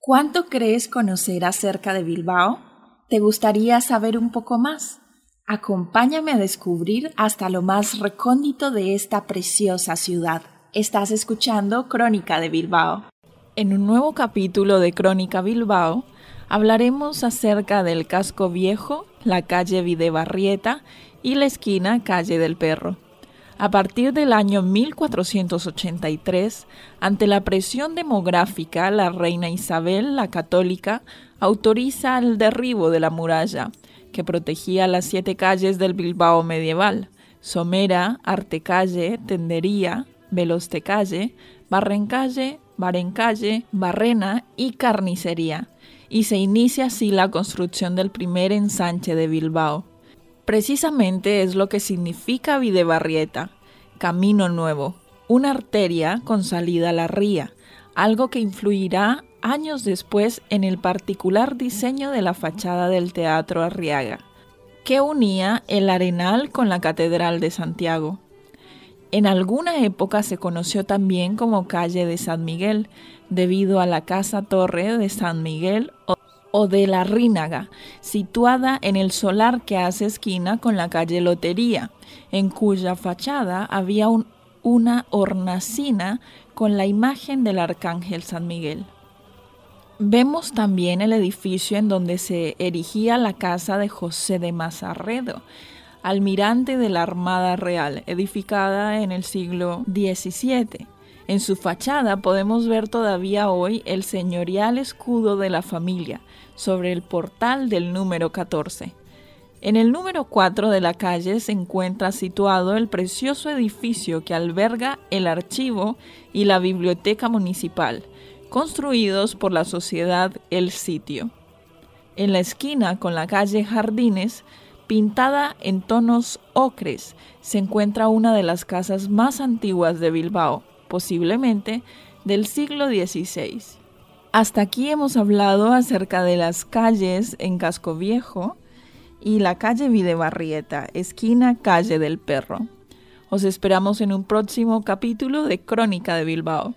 ¿Cuánto crees conocer acerca de Bilbao? ¿Te gustaría saber un poco más? Acompáñame a descubrir hasta lo más recóndito de esta preciosa ciudad. Estás escuchando Crónica de Bilbao. En un nuevo capítulo de Crónica Bilbao hablaremos acerca del casco viejo, la calle Videbarrieta y la esquina Calle del Perro. A partir del año 1483, ante la presión demográfica, la reina Isabel la Católica autoriza el derribo de la muralla, que protegía las siete calles del Bilbao medieval, Somera, Artecalle, Tendería, Velostecalle, Barrencalle, Barencalle, Barrena y Carnicería, y se inicia así la construcción del primer ensanche de Bilbao. Precisamente es lo que significa Videbarrieta, camino nuevo, una arteria con salida a la ría, algo que influirá años después en el particular diseño de la fachada del Teatro Arriaga, que unía el Arenal con la Catedral de Santiago. En alguna época se conoció también como calle de San Miguel, debido a la casa torre de San Miguel o de la Rínaga, situada en el solar que hace esquina con la calle Lotería, en cuya fachada había una hornacina con la imagen del Arcángel San Miguel. Vemos también el edificio en donde se erigía la casa de José de Mazarredo, almirante de la Armada Real, edificada en el siglo XVII. En su fachada podemos ver todavía hoy el señorial escudo de la familia sobre el portal del número 14. En el número 4 de la calle se encuentra situado el precioso edificio que alberga el archivo y la biblioteca municipal, construidos por la sociedad El Sitio. En la esquina con la calle Jardines, pintada en tonos ocres, se encuentra una de las casas más antiguas de Bilbao, posiblemente del siglo XVI. Hasta aquí hemos hablado acerca de las calles en Casco Viejo y la calle Videbarrieta, esquina calle del Perro. Os esperamos en un próximo capítulo de Crónica de Bilbao.